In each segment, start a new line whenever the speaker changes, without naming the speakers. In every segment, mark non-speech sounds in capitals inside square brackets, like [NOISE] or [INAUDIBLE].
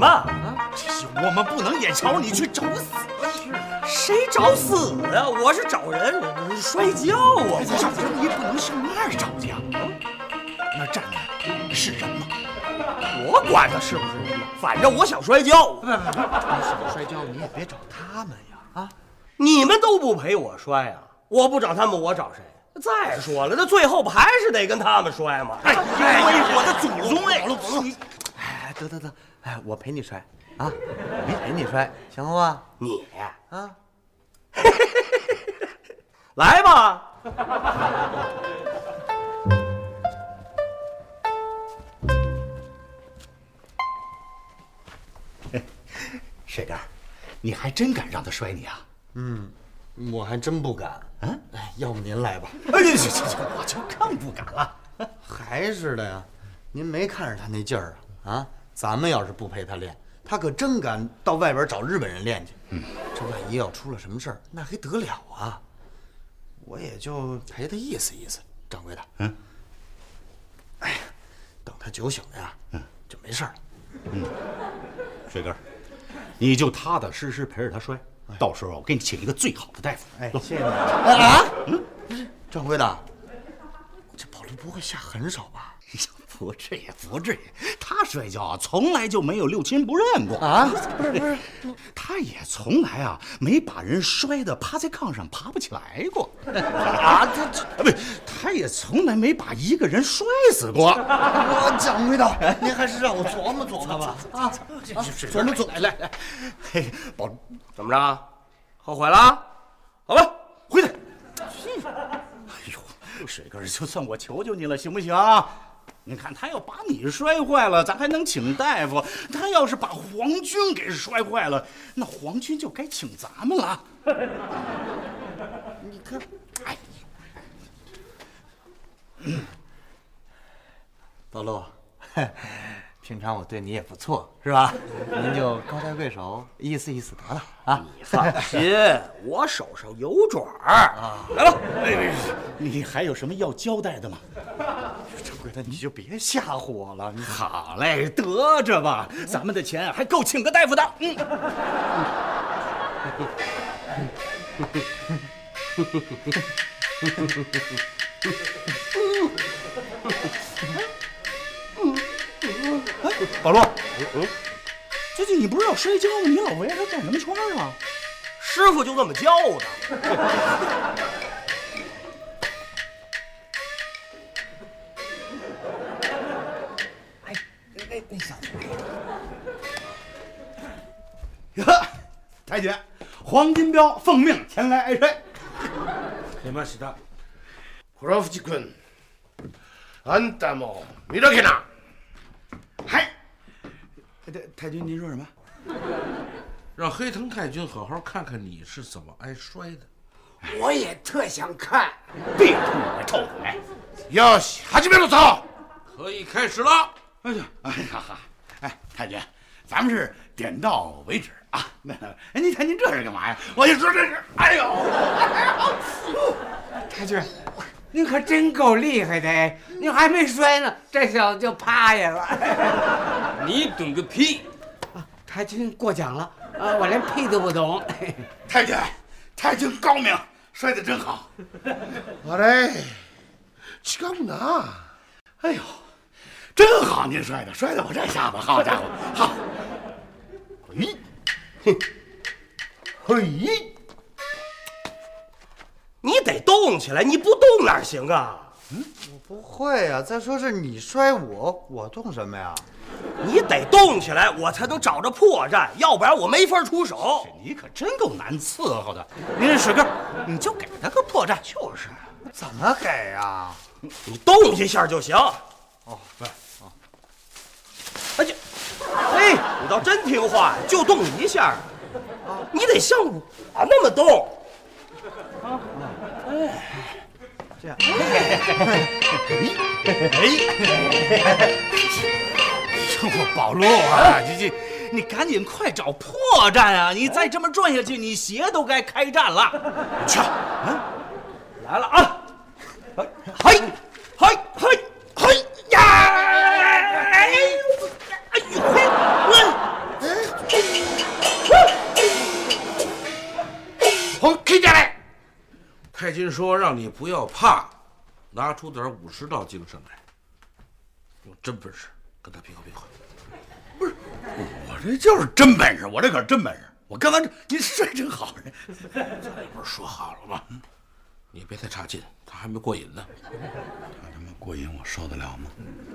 么？啊，
我们不能眼瞧你去找死。
是谁找死啊？我是找人摔跤啊！
你不能上那儿找去啊！那站的是人吗？
我管他是不是人呢？反正我想摔跤。
不不不，你想摔跤你也别找他们呀！啊，
你们都不陪我摔啊！我不找他们，我找谁？再说了，那最后不还是得跟他们摔吗？
哎，我的祖宗哎！
你，哎，得得得，哎，我陪你摔啊！没陪你摔，行了吧？
你
啊，[LAUGHS]
来吧！[LAUGHS]
水哥，你还真敢让他摔你啊？
嗯，我还真不敢。
嗯，
哎，要不您来吧？
哎，行行行，我就更不敢了。
还是的呀，您没看着他那劲儿啊？啊，咱们要是不陪他练，他可真敢到外边找日本人练去。嗯，这万一要出了什么事儿，那还得了啊？我也就陪他意思意思。掌柜的，
嗯，
哎呀，等他酒醒了呀，嗯，就没事了。
嗯，水哥，你就踏踏实实陪着他摔，到时候我给你请一个最好的大夫。
哎，谢谢你啊。嗯，不是，掌柜的，这宝路不会下狠手吧？[LAUGHS]
不至于，不至于。他摔跤啊，从来就没有六亲不认过
啊。不是不是，[LAUGHS]
他也从来啊没把人摔得趴在炕上爬不起来过。[LAUGHS]
啊，这这
不，他也从来没把一个人摔死过。
我掌柜的，您还是让我琢磨琢磨吧。啊，[LAUGHS]
琢磨琢磨。来来来，嘿，宝，
怎么着？后悔了？好吧，
回来。哎呦，水哥，就算我求求你了，行不行啊？你看他要把你摔坏了，咱还能请大夫；他要是把皇军给摔坏了，那皇军就该请咱们了。[LAUGHS]
你看，哎，宝路，[LAUGHS] 平常我对你也不错，是吧？您就高抬贵手，意思意思得了啊。
你放心，[LAUGHS] 我手上有爪儿啊。来吧，
你还有什么要交代的吗？
掌柜的，你就别吓唬我了。你
好嘞，得着吧，咱们的钱还够请个大夫的。嗯。[LAUGHS] 宝路，嗯，最近你不是要摔跤吗？你老围着他转什么圈啊？
师傅就这么教的。[LAUGHS]
太君，黄金彪奉命前来挨摔。[LAUGHS]
出ました。黒淵君、あんたも見とけな。
嗨，太太君，您说什么？
让黑藤太君好好看看你是怎么挨摔的。
我也特想看。
别跟我个臭嘴！
よし、始めるぞ。可以开始了。
哎呀，哎呀哈！哎，太君，咱们是 点到为止啊。那，哎，您看您这是干嘛呀？我就说这是，哎呦，[LAUGHS]
太君，您可真够厉害的哎！您还没摔呢，这小子就趴下了。[LAUGHS]
你懂个屁！
太君过奖了啊，我连屁都不懂。
太君，太君高明，摔得真好。[LAUGHS]
あれ、違うな。
哎呦，真好，您摔的，摔的我这下巴，好家伙，好。 嘿，嘿，嘿，
你得动起来，你不动哪行啊？
嗯我不会呀。再说是你摔我，我动什么呀？
你得动起来，我才能找着破绽，要不然我没法出手。
你可真够难伺候的。您水哥，你就给他个破绽。
就是，
怎么给呀？
你动一下就行。
哦，对，哦，
哎呀，哎，你倒真听话，就动一下。你得像我那么动。啊，
哎，这样。
哎，哎我宝路啊，这这，你赶紧快找破绽啊！你再这么转下去，你鞋都该开战了。去，
嗯，来了啊！嘿，嘿，嘿，嘿呀！
太君说让你不要怕，拿出点武士道精神来，有真本事跟他拼合拼个。
我这就是真本事，我这可是真本事。我刚才这你摔真好，
咱 [LAUGHS] 不是说好了吗？你别太差劲，他还没过瘾呢。
他他妈过瘾，我受得了吗？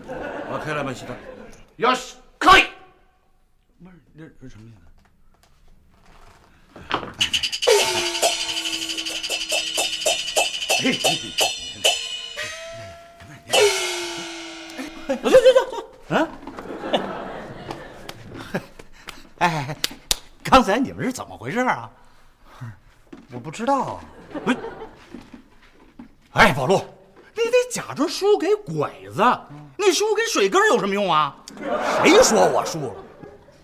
我开了门，西德。要是可以，
不是这这什么意思？走走走走，嗯。哎，刚才你们是怎么回事啊？
我不知道啊。
哎，宝路，你得假装输给鬼子，你输给水根有什么用啊？
谁说我输了？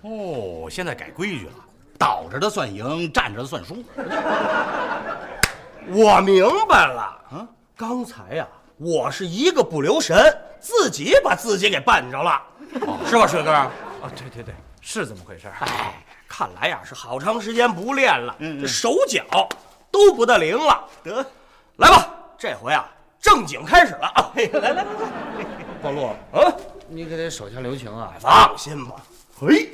哦，现在改规矩了，倒着的算赢，站着的算输。
我明白了啊！刚才呀、我是一个不留神，自己把自己给绊着了，是吧，水哥？
啊，对对对，是这么回事。
哎，看来呀是好长时间不练了，
嗯嗯
这手脚都不得灵了。得，来吧，这回啊正经开始了啊！嘿来来来来，
暴露，[LAUGHS]
啊，
你可得手下留情啊！
放心吧。
嘿，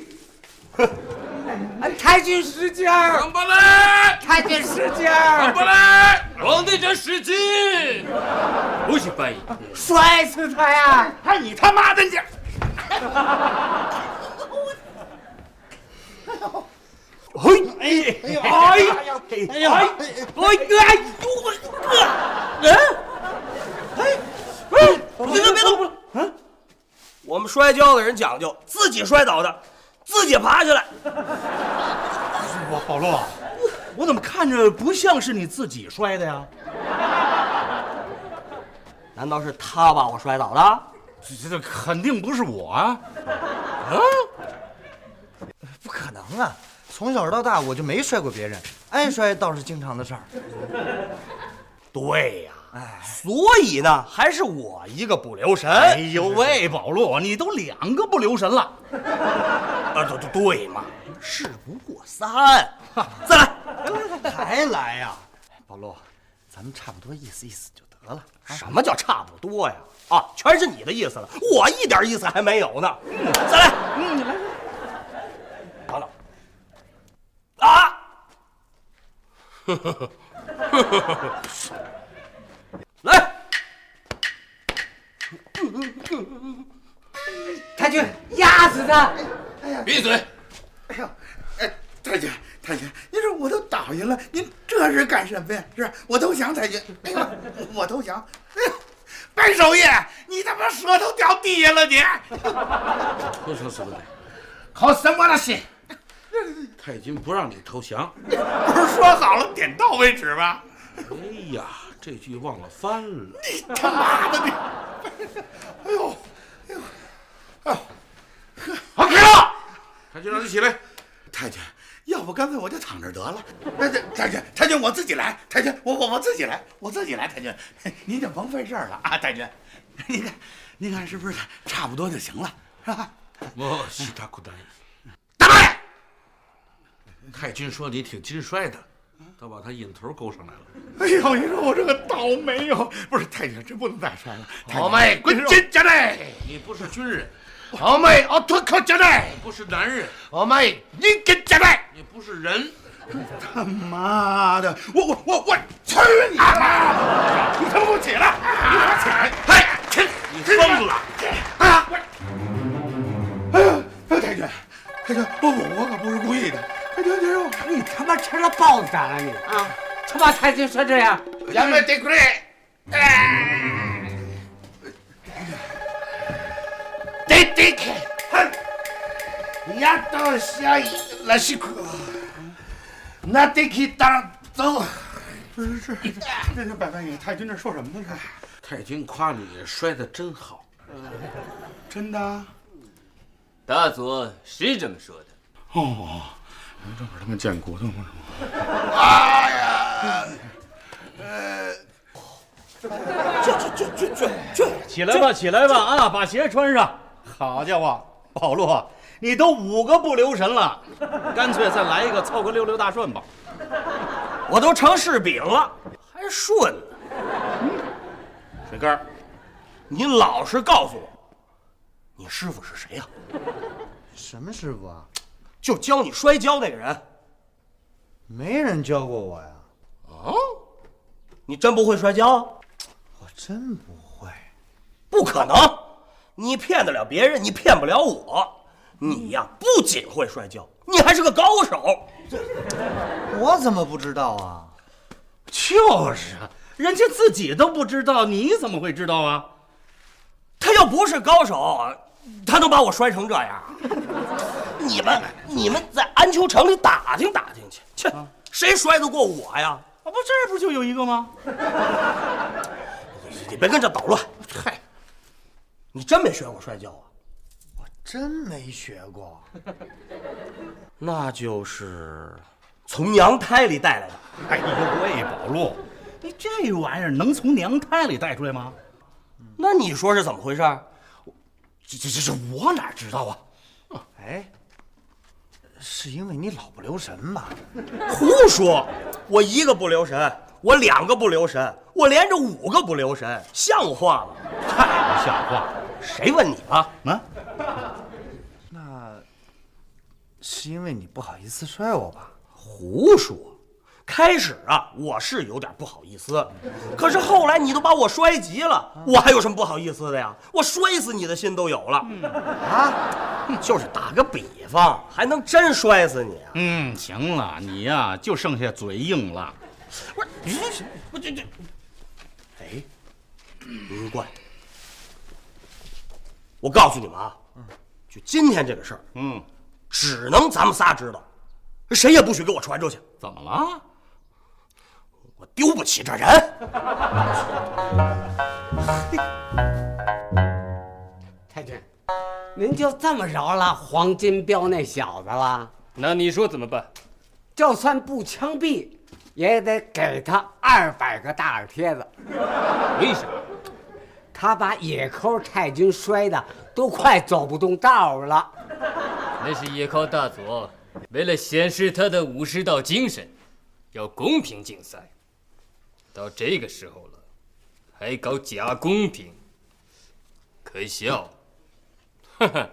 哎太君使劲儿，
过来，
太君使劲儿，
过来，皇帝这使劲，不许翻译。
摔死他呀！
哎你他妈的你！[LAUGHS]
嘿，哎哎呀，哎呀，哎呀，哎哎哎呦，哎，哎，哎，别动别动，嗯，我们摔跤的人讲究自己摔倒的，自己爬起来。[LAUGHS]
我保罗，我怎么看着不像是你自己摔的呀？[LAUGHS]
难道是他把我摔倒的？
这这肯定不是我啊！
不可能啊！从小到大我就没摔过别人，挨摔倒是经常的事儿。
对呀，
哎，
所以呢，还是我一个不留神。
哎呦喂，宝路，你都两个不留神了。
啊，对对对嘛，事不过三，再来。
还来呀？宝路，咱们差不多意思意思就得了。
什么叫差不多呀？啊，全是你的意思了，我一点意思还没有呢。再来，嗯，你来，等等。啊！来，[LAUGHS]
太君压死他！
哎呀闭嘴！
哎呦，哎，太君，太君，您说我都倒下了，您这是干什么呀？是我投降，太君。哎呀，我投降。哎呀，白守业，你他妈舌头掉地下了你！
说说什么的？
好什么了心？
太君不让你投降。
不是说好了点到为止吗？
哎呀，这句忘了翻了。
你他妈的你！哎呦，
好，开了。太君让你起来。
太君，要不干脆我就躺着得了。哎，这太君，太君我自己来。太君，我我我自己来，我自己来。太君，您就甭费事儿了啊，太君。您看，您看是不是差不多就行了，是吧？
我西塔库丹。
大爷，
太君说你挺金帅的，倒把他瘾头勾上来了。
哎呦，你说我这个倒霉哟！不是太君，真不能再摔了。
好妹，
滚
滚
进家来！
你不是军人，
好妹，奥托克家来！
不是男人，
阿妹，你跟家来！
你不是人。
他妈的，我我我我去你妈的！你他妈给我起来！你给我起来！哎，起来！
你疯了！
啊！哎呀，太君，太君，我我我可不是故意的。太君，太君，
你他妈吃了豹子胆了你啊！他妈太君说这样，
咱们得亏。哎，得得开，哼！呀，到下一拉西库，那得去打走。不是是，这这百万爷，太君这说什么呢？这
太君夸你摔得真好。
真的？
大佐是这么说的。
哦，这会儿他妈捡骨头吗？
哎呀，
起来吧，起来吧啊！把鞋穿上。好家伙，保罗，你都五个不留神了，[LAUGHS] 干脆再来一个，凑个六六大顺吧。
我都成柿饼了，还这顺了。
水根儿，
你老实告诉我，你师傅是谁呀、
什么师傅啊？
就教你摔跤那个人。
没人教过我呀，啊
你真不会摔跤？
我真不会。
不可能！你骗得了别人，你骗不了我。你呀，不仅会摔跤，你还是个高手。
我怎么不知道啊？
就是啊，人家自己都不知道，你怎么会知道啊？
他要不是高手，他能把我摔成这样？你们，你们在安丘城里打听打听去，去，谁摔得过我呀？
啊，不，这不就有一个吗？
你别跟这捣乱。嗨，你真没学过摔跤啊？
我真没学过。[LAUGHS]
那就是从娘胎里带来的。
哎呦喂，宝路，你这玩意儿能从娘胎里带出来吗？
那你说是怎么回事？
这这这这我哪知道啊？
哎，是因为你老不留神吧？
胡说！我一个不留神，我两个不留神，我连着五个不留神，像话吗？
太不像话了！
谁问你了？
啊，[LAUGHS]
那是因为你不好意思摔我吧？
胡说！开始啊，我是有点不好意思，可是后来你都把我摔急了，我还有什么不好意思的呀？我摔死你的心都有了。啊，就是打个比方，还能真摔死你啊？
嗯，行了，你呀、就剩下嘴硬了。
不是，你这不这这，哎，明怪。我告诉你们啊，就今天这个事儿，
嗯，
只能咱们仨知道，谁也不许给我传出去，
怎么了？
我丢不起这人。[LAUGHS]
太君，您就这么饶了黄金彪那小子了？
那你说怎么办？
就算不枪毙，也得给他二百个大耳贴子。
为什么？
他把野寇太君摔的都快走不动道了。
那是野靠大佐为了显示他的武士道精神，要公平竞赛。到这个时候了，还搞假公平，可笑！哈哈，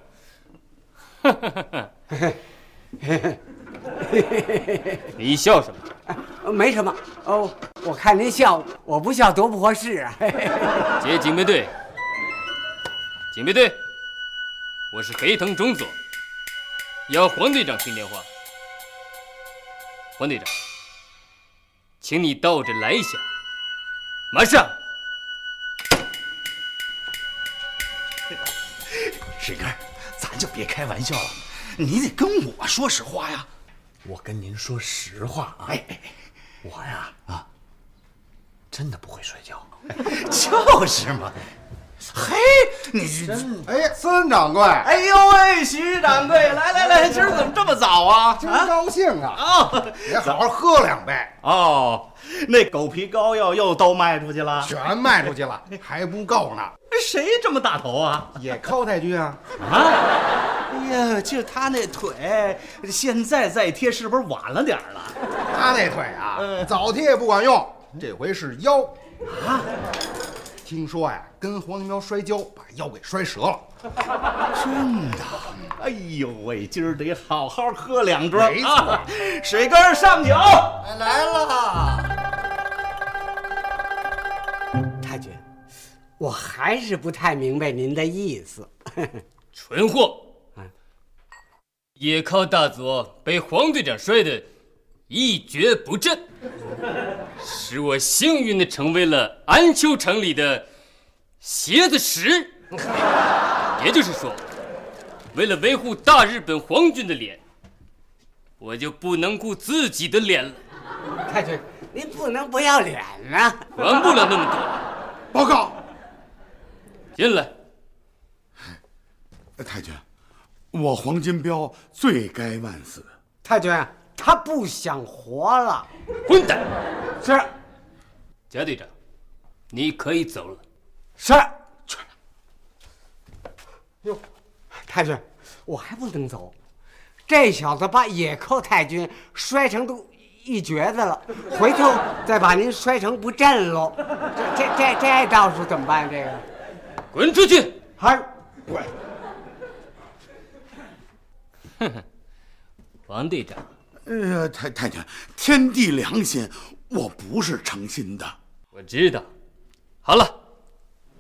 哈哈哈哈！[LAUGHS] 你笑什么？
呃 [LAUGHS] 没什么哦，我看您笑，我不笑多不合适啊。[LAUGHS]
接警备队，警备队，我是黑藤中佐，要黄队长听电话。黄队长，请你倒着来一下，马上。
水根，咱就别开玩笑了，你得跟我说实话呀。
我跟您说实话啊，我呀啊，真的不会摔跤。
哎，[LAUGHS] 就是嘛。嘿，你真
哎，孙掌柜，
哎呦喂，徐掌柜，来来来，今儿怎么这么早啊？
今
儿
高兴啊！
啊
也好好喝两杯，
哦，那狗皮膏药又都卖出去了，
全卖出去了，还不够呢。
谁这么大头啊？
也靠太君啊！
啊！哎呀，就他那腿，现在再贴是不是晚了点儿了？
他那腿啊，
嗯
早贴也不管用，这回是腰啊。听说呀，跟黄金彪摔跤，把腰给摔折了。[LAUGHS]
真的？哎呦喂，今儿得好好喝两盅
没错
啊！水根上酒。
哎，来了。
太君，我还是不太明白您的意思。[LAUGHS]
蠢货！野靠大佐被黄队长摔得一蹶不振，使我幸运的成为了安丘城里的鞋子石。也就是说，为了维护大日本皇军的脸，我就不能顾自己的脸了，
太君，您不能不要脸啊！
管不了那么多。
报告，
进来，
太君，我黄金彪罪该万死。
太君，他不想活了。
混蛋！
是
贾队长，你可以走了。
是。哟，太君，我还不能走。这小子把野寇太君摔成都一瘸子了，回头再把您摔成不振喽。这这这这到时候怎么办？这个
滚出去！
还
王队长，
哎呀，太太君，天地良心，我不是诚心的。
我知道。好了，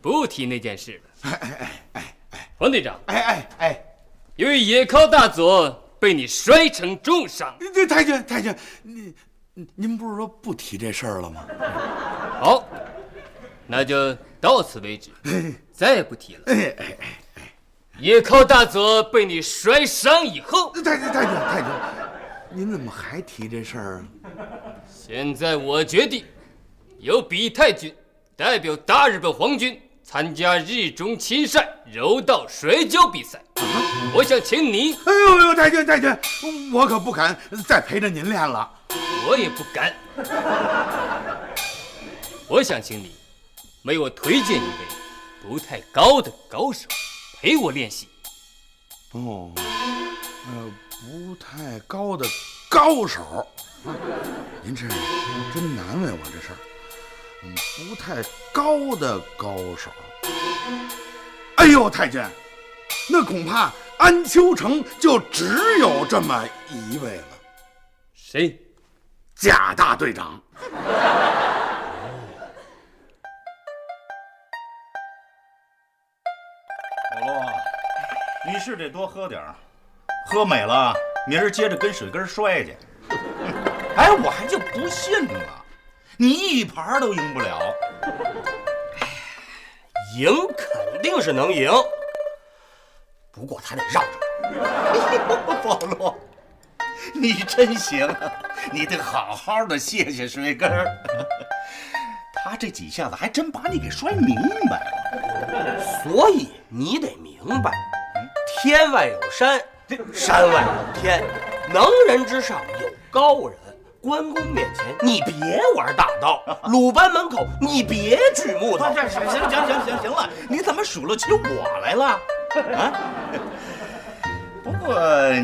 不提那件事了。
哎哎哎哎哎
冯队长，
哎哎哎，
由于野尻大佐被你摔成重伤，
这太君太君，您您您不是说不提这事儿了吗？
好，那就到此为止，再也不提了。
哎哎哎，
野尻大佐被你摔伤以后，
太君太君太监，您怎么还提这事儿啊？
现在我决定，由比太君代表大日本皇军参加日中亲善柔道摔跤比赛。我想请你，
哎呦呦，太君太君，我可不敢再陪着您练了。
我也不敢。我想请你为我推荐一位不太高的高手陪我练习。
哦，呃，不太高的高手，您这真难为我这事儿。嗯，不太高的高手。哎呦，太监，那恐怕安丘城就只有这么一位了，
谁？
贾大队长。
老罗，你是得多喝点儿，喝美了，明儿接着跟水根摔去。[LAUGHS] 哎，我还就不信了，你一盘都赢不了。
赢肯定是能赢，不过他得让着我。[LAUGHS]
宝路，你真行，你得好好的谢谢水根儿。[LAUGHS] 他这几下子还真把你给摔明白了。
所以你得明白，天外有山，山外有天，能人之上有高人。关公面前你别玩大刀，[LAUGHS] 鲁班门口你别锯木头。
行行行行行行了，你怎么数落起我来了？啊？不过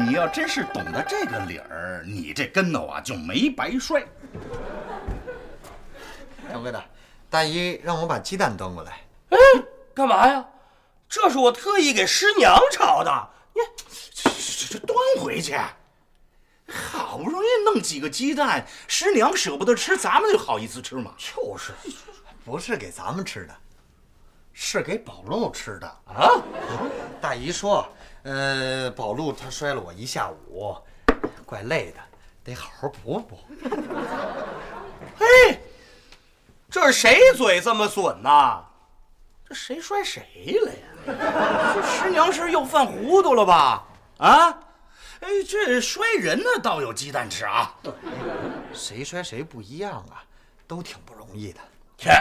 你要真是懂得这个理儿，你这跟头啊就没白摔。
掌柜的，大姨让我把鸡蛋端过来。
哎，干嘛呀？这是我特意给师娘炒的。你
这这这端回去。好不容易弄几个鸡蛋，师娘舍不得吃，咱们就好意思吃吗？
就是，
不是给咱们吃的，是给宝路吃的啊。大姨说，呃，宝路他摔了我一下午，怪累的，得好好补补。[LAUGHS]
嘿，这是谁嘴这么损呐？这谁摔谁了呀？
这师娘是又犯糊涂了吧？啊？哎，这摔人呢，倒有鸡蛋吃啊！
谁摔谁不一样啊，都挺不容易的。
切，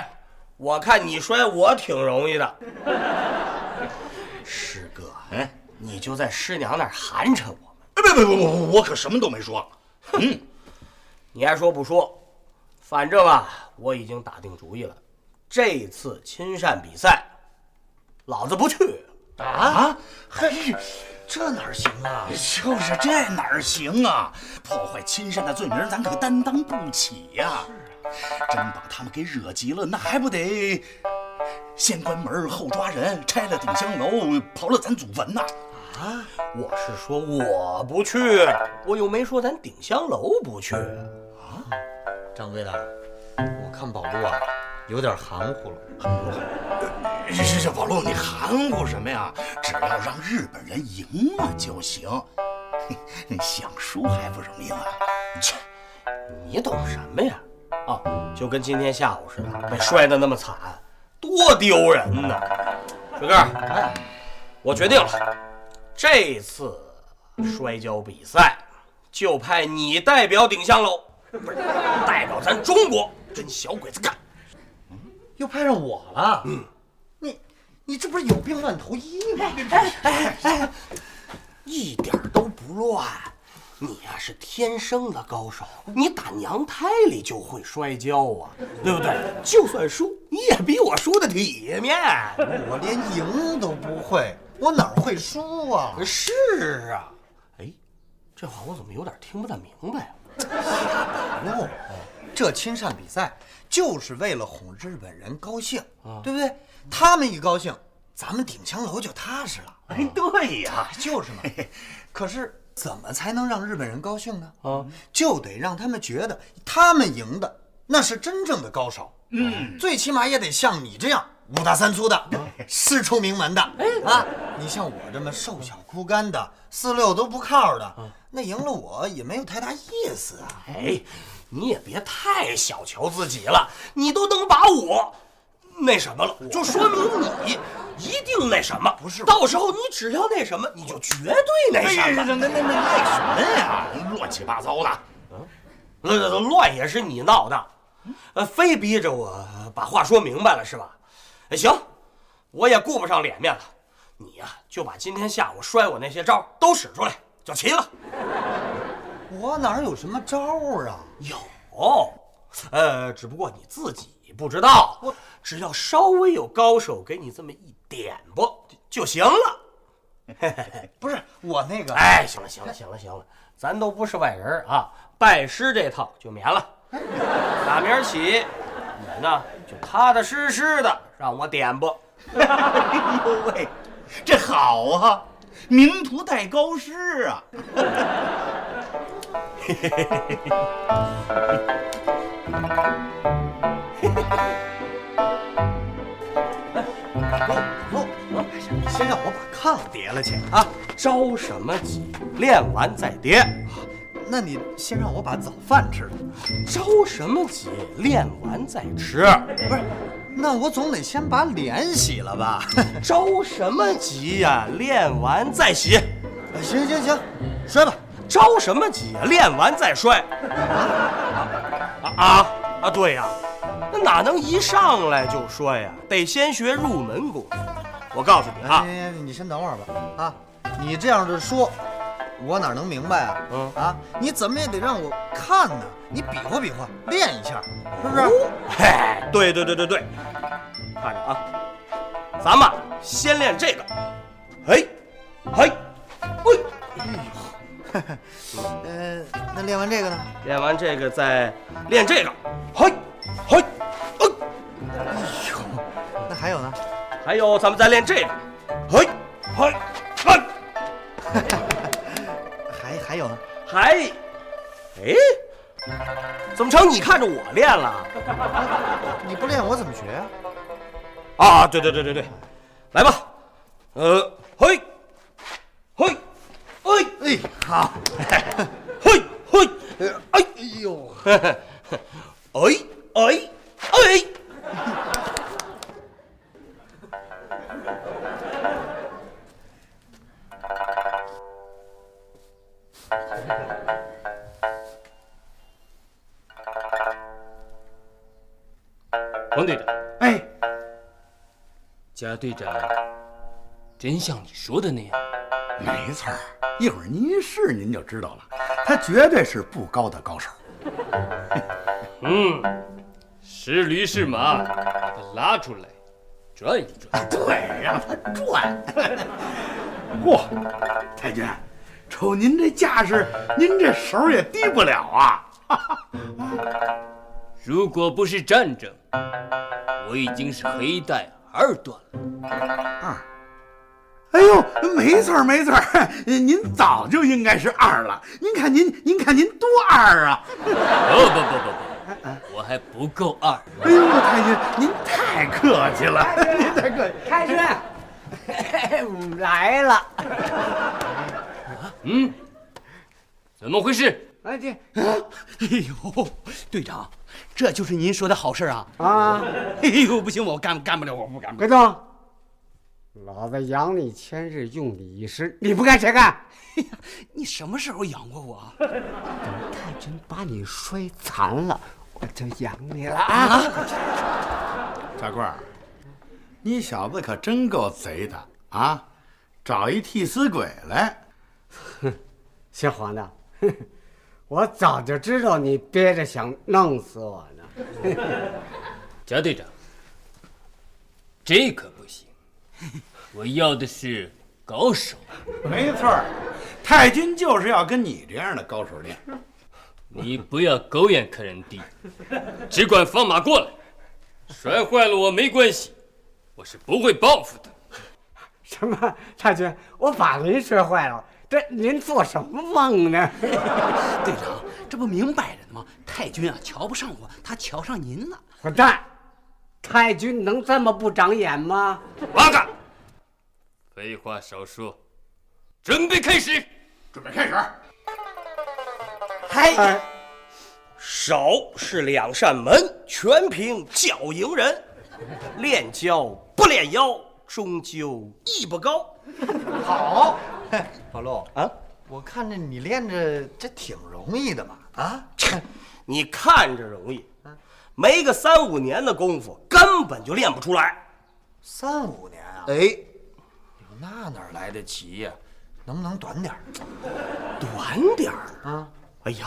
我看你摔我挺容易的。[LAUGHS] 师哥，哎，你就在师娘那儿寒碜我们。
哎，别别别，我我可什么都没说。[LAUGHS] 嗯，
你爱说不说，反正啊，我已经打定主意了，这次亲善比赛，老子不去
啊！嘿。这哪行啊？就是这哪行啊？破坏亲善的罪名，咱可担当不起呀！是啊，真把他们给惹急了，那还不得先关门后抓人，拆了鼎香楼，刨了咱祖坟呐？
啊！我是说我不去，我又没说咱鼎香楼不去啊！
掌柜的，我看宝路啊，有点含糊了。
这这这，宝路，你含糊什么呀？只要让日本人赢了就行。[LAUGHS] 想输还不容易吗？
切，你懂什么呀？啊，就跟今天下午似的，被摔得那么惨，多丢人呐！水哥，我决定了，这次摔跤比赛就派你代表顶香楼，不是代表咱中国跟小鬼子干。
又派上我了。嗯，你你这不是有病乱投医吗？
哎哎哎，一点都不乱。你呀是天生的高手，你打娘胎里就会摔跤啊，对不对？就算输，你也比我输的体面。
我连赢都不会，我哪会输啊？
是啊。哎，这话我怎么有点听不大明白啊？[LAUGHS]
喽，这亲善比赛就是为了哄日本人高兴，对不对？他们一高兴，咱们鼎强楼就踏实了。
哎，对呀，
就是嘛。[LAUGHS] 可是怎么才能让日本人高兴呢？
啊，
就得让他们觉得他们赢的那是真正的高手。嗯，最起码也得像你这样五大三粗的，[LAUGHS] 师出名门的。啊，你像我这么瘦小枯干的，四六都不靠的，那赢了我也没有太大意思啊。
哎，你也别太小瞧自己了，你都能把我那什么了，就说明你一定那什么。不是，到时候你只要那什么，你就绝对那什么。
那那那那那什么呀？乱七八糟的。
那那乱也是你闹的，呃，非逼着我把话说明白了是吧？哎，行，我也顾不上脸面了，你呀、就把今天下午摔我那些招都使出来就齐了。
我哪有什么招儿啊？
有，呃，只不过你自己不知道。我只要稍微有高手给你这么一点拨就行了。[LAUGHS]
不是我那个，
哎，行了，行了，行了，行了，咱都不是外人啊，拜师这套就免了。打明儿起，你们呢就踏踏实实的让我点拨。
哎呦喂，这好啊，名徒带高师啊！[LAUGHS]
不，你先让我把炕叠了去啊。
着什么急？练完再叠。
那你先让我把早饭吃了。
着什么急？练完再吃。
不是，那我总得先把脸洗了吧？[LAUGHS]
着什么急呀？练完再洗。
行行行，摔吧。
着什么急啊？练完再摔。啊啊啊！对呀，那哪能一上来就摔呀？得先学入门功夫。我告诉你啊，
哎，你先等会儿吧。啊，你这样的说，我哪能明白啊？
嗯
啊，你怎么也得让我看呢？你比划比划，练一下，是不是？
嘿，对对对对对，看着啊，咱们先练这个，嘿，嘿，嘿，[LAUGHS]
呃，那练完这个呢？
练完这个再练这个，嘿，嘿，哎呦，
那还有呢？
还有咱们再练这个，嘿，嘿，嘿，[LAUGHS]
还还有呢？
还，哎，怎么成你看着我练了？[LAUGHS]
你不练我怎么学呀、
啊，对对对对对，来吧，呃，嘿，嘿，嘿，
哎，好，[LAUGHS]
嘿，嘿，哎，
哎呦，[LAUGHS]
哎，哎，哎，
王队长，
哎，
贾队长真像你说的那样，
没错儿，一会儿您一试您就知道了，他绝对是不高的高手。[LAUGHS]
嗯，是驴是马，把它拉出来，转一转。[LAUGHS]
对，让他转。[LAUGHS]
嚯，太君，瞅您这架势，您这手也低不了啊！
如果不是战争，我已经是黑带二段了。
哎呦，没错儿没错儿，[LAUGHS] 您早就应该是二了。您看您，您看您多二啊！
不不不不不，我还不够二。
哎呦，太君，您太客气了，您太客气。
开师，[LAUGHS] 来了。
嗯，怎么回事？
哎这
哎呦，队长，这就是您说的好事啊！
啊，
哎呦，不行，我干干不了，我不干不了。
鬼东，老子养你千日，用你一时，你不干谁干？
哎呀，你什么时候养过我？
等太君把你摔残了，我就养你了啊！
大贵儿，你小子可真够贼的啊！找一替死鬼来。
姓黄的，哼我早就知道你憋着想弄死我呢。
贾队长，这可不行，我要的是高手。
没错儿，太君就是要跟你这样的高手练。
你不要狗眼看人低，只管放马过来。摔坏了我没关系，我是不会报复的。
什么？太君，我把您摔坏了，这您做什么梦呢？[LAUGHS]
队长，这不明摆着呢吗？太君啊，瞧不上我，他瞧上您了。
混蛋！太君能这么不长眼吗？
八嘎！废话少说，准备开始。
准备开始。
嗨，
哎，
手是两扇门，全凭脚迎人。练脚不练腰，终究艺不高。
好，[LAUGHS] 宝路
啊，
我看着你练着这挺容易的嘛，啊，切 [LAUGHS]
你看着容易，没个三五年的功夫，根本就练不出来。
三五年啊，
哎，
哟那哪儿来得及呀？能不能短点儿？
短点儿
啊！
哎呀，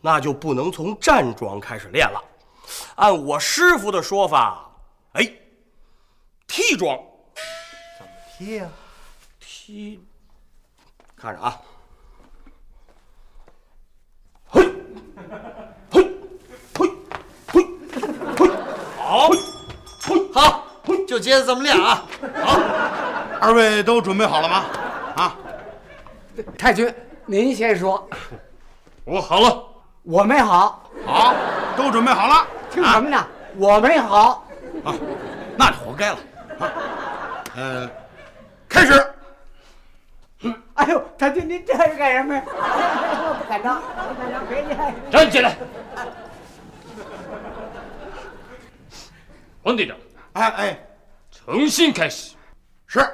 那就不能从站桩开始练了。按我师傅的说法，哎，踢桩，
怎么踢呀？
踢，看着啊，嘿，嘿，嘿，嘿，嘿，好，嘿，
好，就接着这么练啊！
二位都准备好了吗？啊，
太君，您先说。
我好了，
我没好，
好，都准备好了。
听什么呢？我没好。
啊，那就活该了。啊，呃，开始。[LAUGHS]
哎呦，太君，您这是干什么呀？[LAUGHS] 我不敢当，不敢当，别介。
站起来。黄队长，
哎哎，
重新开始。
是。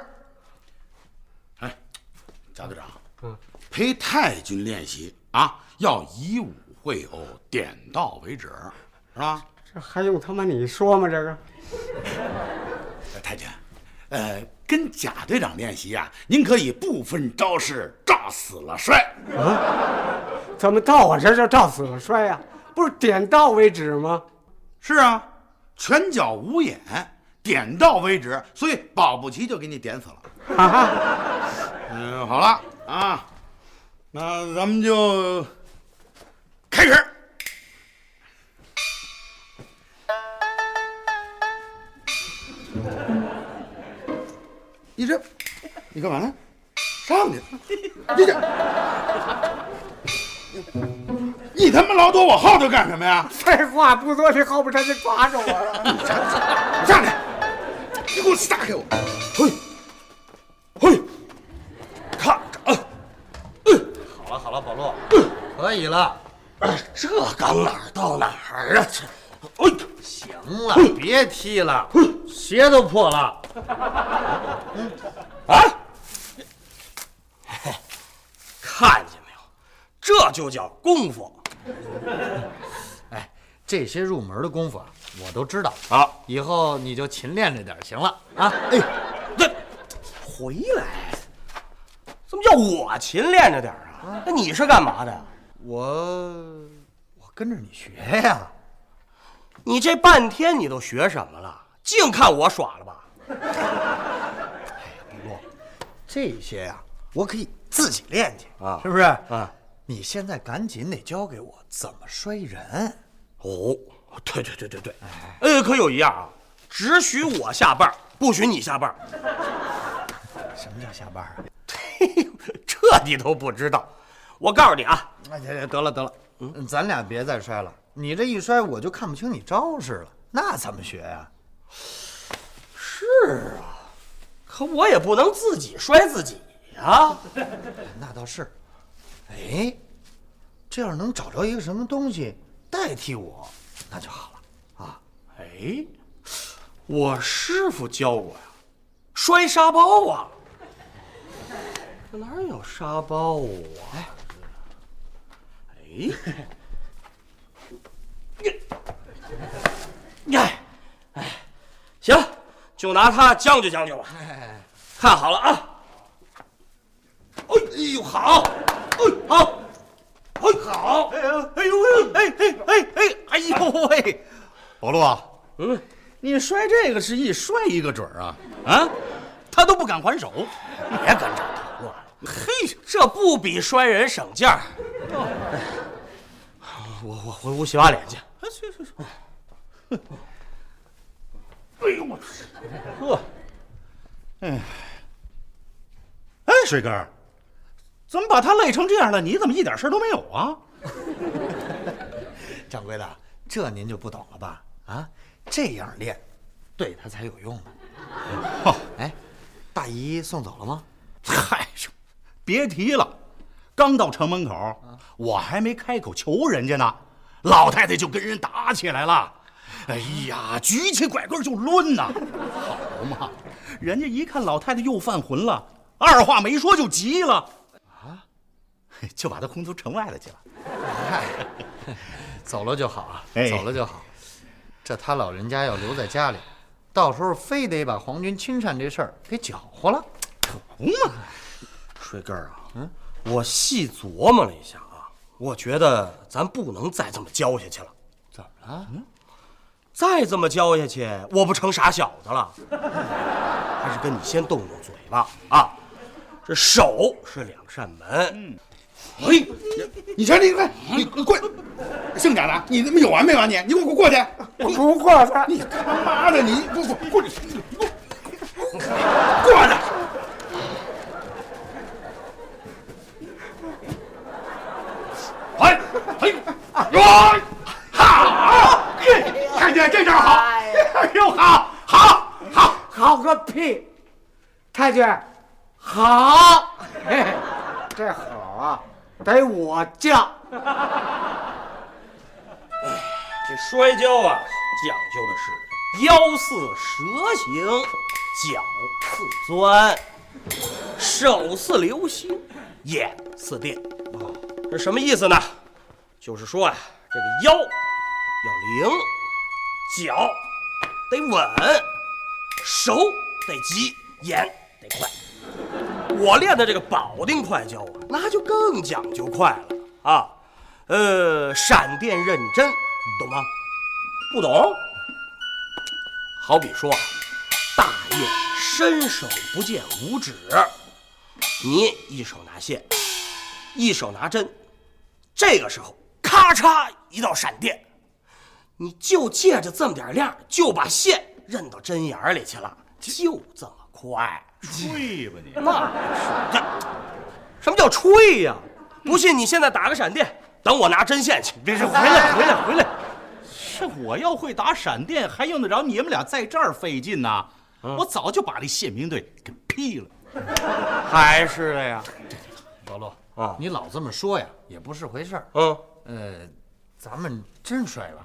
哎，贾队长，嗯，陪太君练习啊，要以武会友，点到为止，是吧？
这还用他妈你说吗？这个
太君，呃，跟贾队长练习啊，您可以不分招式，照死了摔啊。
怎么到我这儿就照死了摔呀、不是点到为止吗？
是啊，拳脚无眼，点到为止，所以保不齐就给你点死了。
哈哈，
嗯，好了啊，那咱们就开始。你这，你干嘛呢？上去！你这，你他妈老躲我后头干什么呀？
废话不多，你后边他就抓着我了。
上来！你给我撒开我！嘿，嘿，
看着啊，
好了好了，宝路，可以了，
这刚哪儿到哪儿啊？这，哎，
行了，别踢了，鞋都破了。
啊！看见没有？这就叫功夫
哎，这些入门的功夫啊，我都知道。
啊！
以后你就勤练着点行了啊！哎，
这回来，怎么叫我勤练着点啊？那你是干嘛的呀？
我我跟着你学呀。
你这半天你都学什么了？净看我耍了吧？[LAUGHS]
哎呀，不洛这些呀、我可以自己练去
啊
是不是？
啊，
你现在赶紧得教给我怎么摔人。
哦，对对对对对，哎，可有一样啊，只许我下绊儿，不许你下绊儿。
什么叫下绊儿啊？[LAUGHS]
这你都不知道？我告诉你啊，
哎呀，得了得了，嗯，咱俩别再摔了。你这一摔，我就看不清你招式了，那怎么学呀、
是啊，可我也不能自己摔自己呀。
那倒是。哎，这要是能找着一个什么东西代替我，那就好了啊。
哎，我师傅教我呀，摔沙包啊。这哪有沙包啊？哎，哎，哎，行，就拿它将就将就吧。看好了啊！哎哎呦，好，哎好，哎好，哎呦哎呦哎哎哎哎哎呦喂！
宝路啊，
嗯，
你摔这个是一摔一个准儿啊啊！他都不敢还手。
别跟这儿捣乱了。嘿，这不比摔人省劲儿。我我回屋洗把脸去。
哎，去去去。哎呦我，呵，哎，哎，水根儿，怎么把他累成这样了？你怎么一点事儿都没有啊？[LAUGHS]
掌柜的，这您就不懂了吧？啊，这样练，对他才有用呢。
哦，
哎，大姨送走了吗？
嗨，别提了，刚到城门口，我还没开口求人家呢，老太太就跟人打起来了。哎呀，举起拐棍就抡呐！好嘛，人家一看老太太又犯浑了，二话没说就急了，啊，[LAUGHS] 就把她轰出城外了去了。
嗨，[LAUGHS] 走了就好啊，
哎
走了就好。这他老人家要留在家里，到时候非得把皇军侵占这事儿给搅和了。
可不嘛，
水根儿啊，嗯，我细琢磨了一下啊，我觉得咱不能再这么教下去了。
怎么了？
嗯再这么教下去，我不成傻小子了。还是跟你先动动嘴巴啊！这手是两扇门，
哎，你瞧你看，你过来，姓贾的，你他妈有完没完你？你给我过去！
我不过去。
你他妈的，你不不过去，过去！哎哎哟，好，嘿，看见这招好，哎呦好，好，好，
好个屁！太君，好，嘿嘿，这好啊，得我教。
这摔跤啊，讲究的是腰似蛇形，脚似钻，手似流星，眼似电。哦，这什么意思呢？就是说啊，这个腰要灵，脚得稳，手得急，眼得快。我练的这个保定快跤啊，那就更讲究快了啊。呃，闪电认真，懂吗？不懂？好比说，大雁伸手不见五指，你一手拿线，一手拿针，这个时候咔嚓一道闪电，你就借着这么点亮，就把线认到针眼里去了，就这么快。
吹吧你！
那是这，什么叫吹呀？不信你现在打个闪电，等我拿针线去。
别是回来回来回来！这我要会打闪电，还用得着你们俩在这儿费劲呢？我早就把这宪兵队给劈了。
还是的呀。
老陆
啊
你老这么说呀，也不是回事儿。
嗯，
呃，咱们真摔了。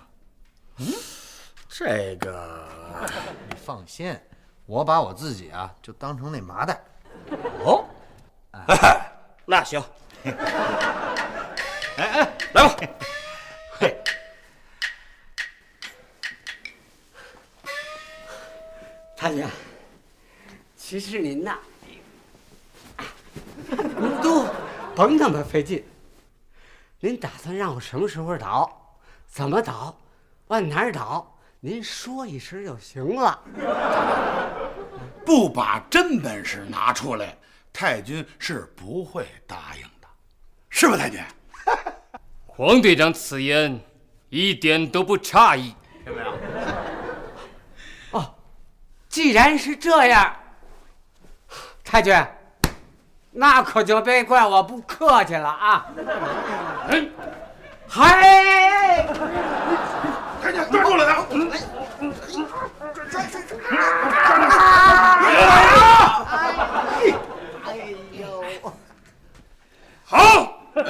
这个
你放心，我把我自己啊就当成那麻袋。
哦，[LAUGHS] 那行，
哎哎，
来吧。
嘿太君，其实您呐，您都甭那么费劲。您打算让我什么时候倒，怎么倒，往哪儿倒，您说一声就行了。
不把真本事拿出来，太君是不会答应的，是吧，太君？
黄队长此言一点都不诧异。有没有？
哦既然是这样，太君，那可就别怪我不客气了啊！
哎，
嗨，
太君抓住了哎呦！好，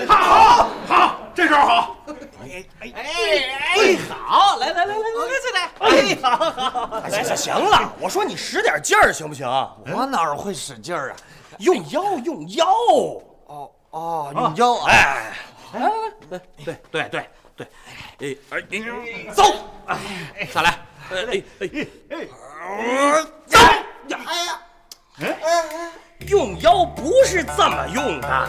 好，好，这招好。
哎哎哎，好，来来来来来来，哎，好好好，行行行了，我说你使点劲儿行不行？
我哪儿会使劲儿啊？
用腰用腰，
哦哦，用腰啊！
哎，来来来，对对对对，哎哎哎，走，哎，再来，哎哎哎哎，走，哎呀，哎用腰不是这么用的，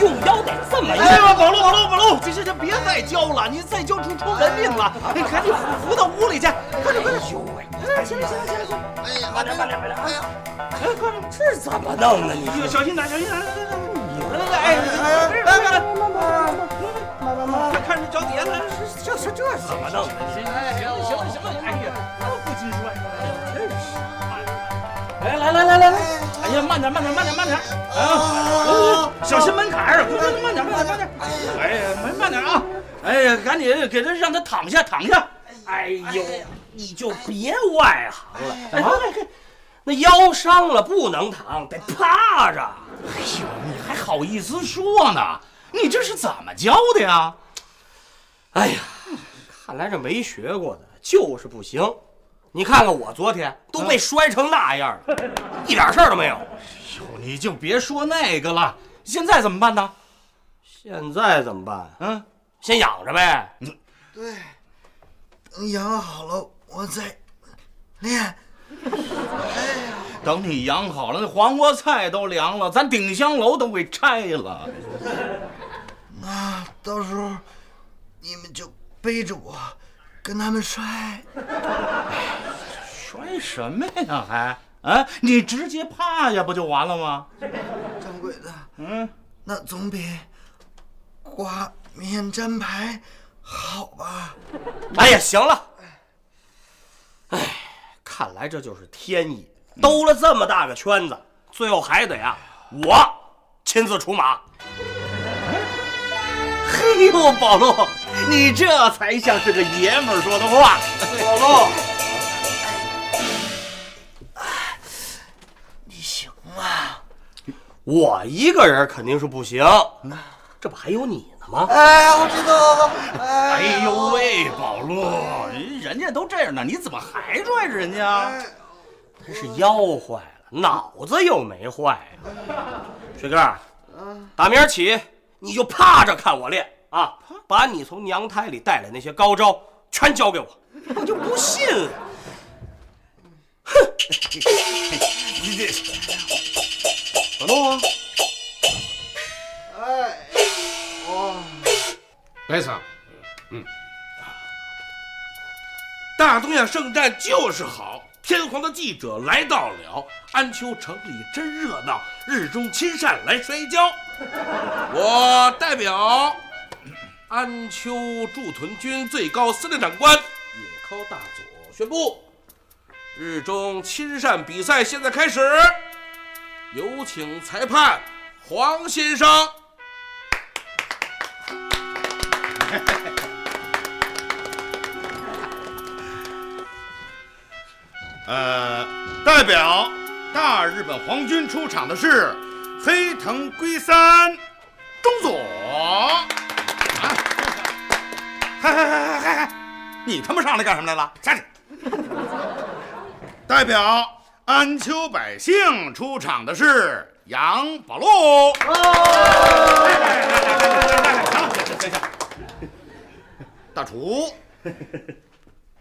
用腰得这么用
哎呀，
用。
宝路宝路宝路，这这这别再教了，你再教出出人命了，你赶紧扶扶到屋里去，快点快点！
呦喂，行了行了行了行了，哎呀，慢点慢点慢点，哎呀，哎，快点，这怎么弄呢？你
小心点，小心点！来来来，哎，
来来来，快
看，着
脚底子，
这这这
怎么弄的？
行了行了行了，哎呀，这禁亲摔，真是。
来来来来来来，
哎呀，慢点慢点慢点慢点，啊，小心门槛儿，慢点慢点慢点，哎呀，慢慢点啊，哎呀，赶紧给他让他躺下躺下，
哎呦，你就别外行了，哎，那腰伤了不能躺，得趴着。
哎呦，你还好意思说呢？你这是怎么教的呀？
哎呀，看来这没学过的就是不行。你看看我昨天都被摔成那样了，一点事儿都没有。
哟，你就别说那个了。现在怎么办呢？
现在怎么办？
嗯，
先养着呗。
对，等养好了我再练。
等你养好了，那黄瓜菜都凉了，咱顶香楼都给拆了。
那到时候你们就背着我跟他们摔。[LAUGHS]
摔什么呀？还啊？你直接趴下不就完了吗？[LAUGHS]
掌柜的，
嗯，
那总比挂免战牌好吧？
哎呀，行了。哎，看来这就是天意，兜了这么大个圈子，最后还得啊我亲自出马。[LAUGHS]
嘿呦，宝路，你这才像是个爷们儿说的话。
宝路，
你行吗？
我一个人肯定是不行，这不还有你呢吗？
哎，我知道。
哎呦喂，宝路，人家都这样呢，你怎么还拽着人家？
他是腰坏了，脑子又没坏呀。水哥，打明儿起你就趴着看我练啊！把你从娘胎里带来那些高招全交给我，[LAUGHS] 我就不信了。
你这，咋弄啊，
哎，
白桑，嗯，大东亚圣战就是好。天皇的记者来到了安丘城里，真热闹。日中亲善来摔跤，[LAUGHS] 我代表安丘驻屯军最高司令长官野尻大佐宣布，日中亲善比赛现在开始，有请裁判黄先生。[LAUGHS]
呃，代表大日本皇军出场的是黑藤龟三中佐。嗨嗨嗨嗨嗨你他妈上来干什么来了？下去。[LAUGHS] 代表安丘百姓出场的是杨宝禄。大厨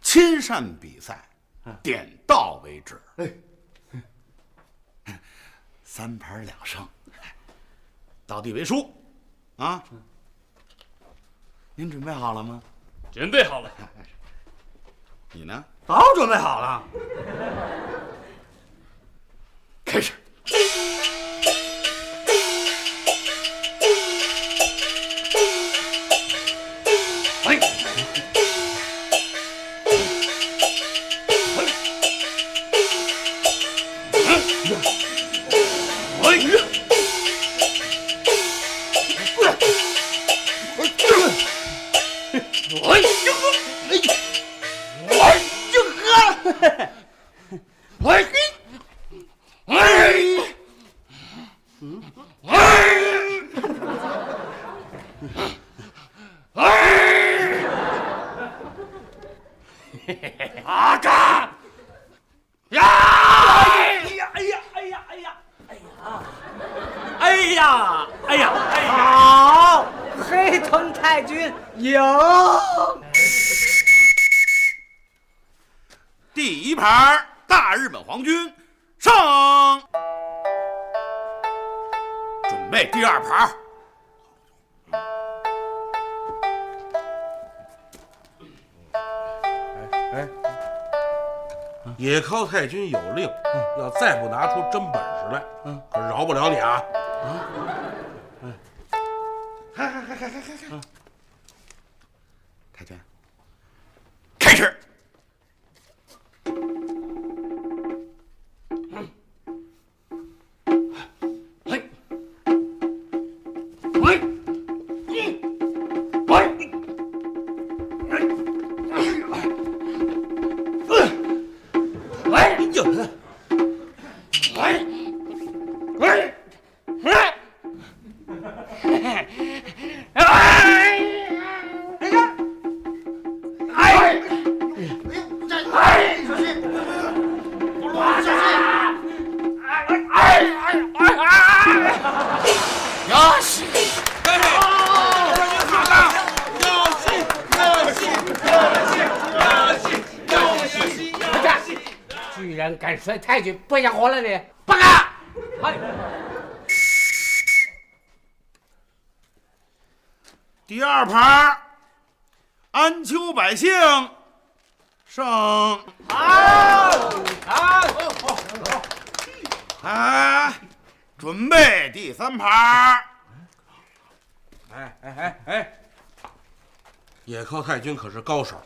亲善比赛点到为止。三盘两胜，倒地为输。啊，您准备好了吗？
准备好了。
你呢？
早准备好了。
开始。第二盘。
野尻太君有令，要再不拿出真本事来，嗯，可饶不了你啊！
嗨嗨嗨嗨嗨嗨！
安丘百姓胜。好，好，哎，准备第三盘。
哎哎哎哎，野尻太君可是高手，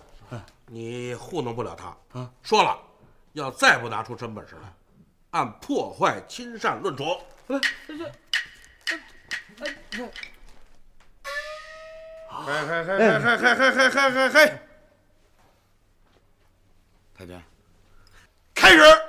你糊弄不了他。啊，说了，要再不拿出真本事来，按破坏亲善论处。
嘿嘿嘿嘿嘿嘿嘿嘿嘿嘿嘿！太君，开始。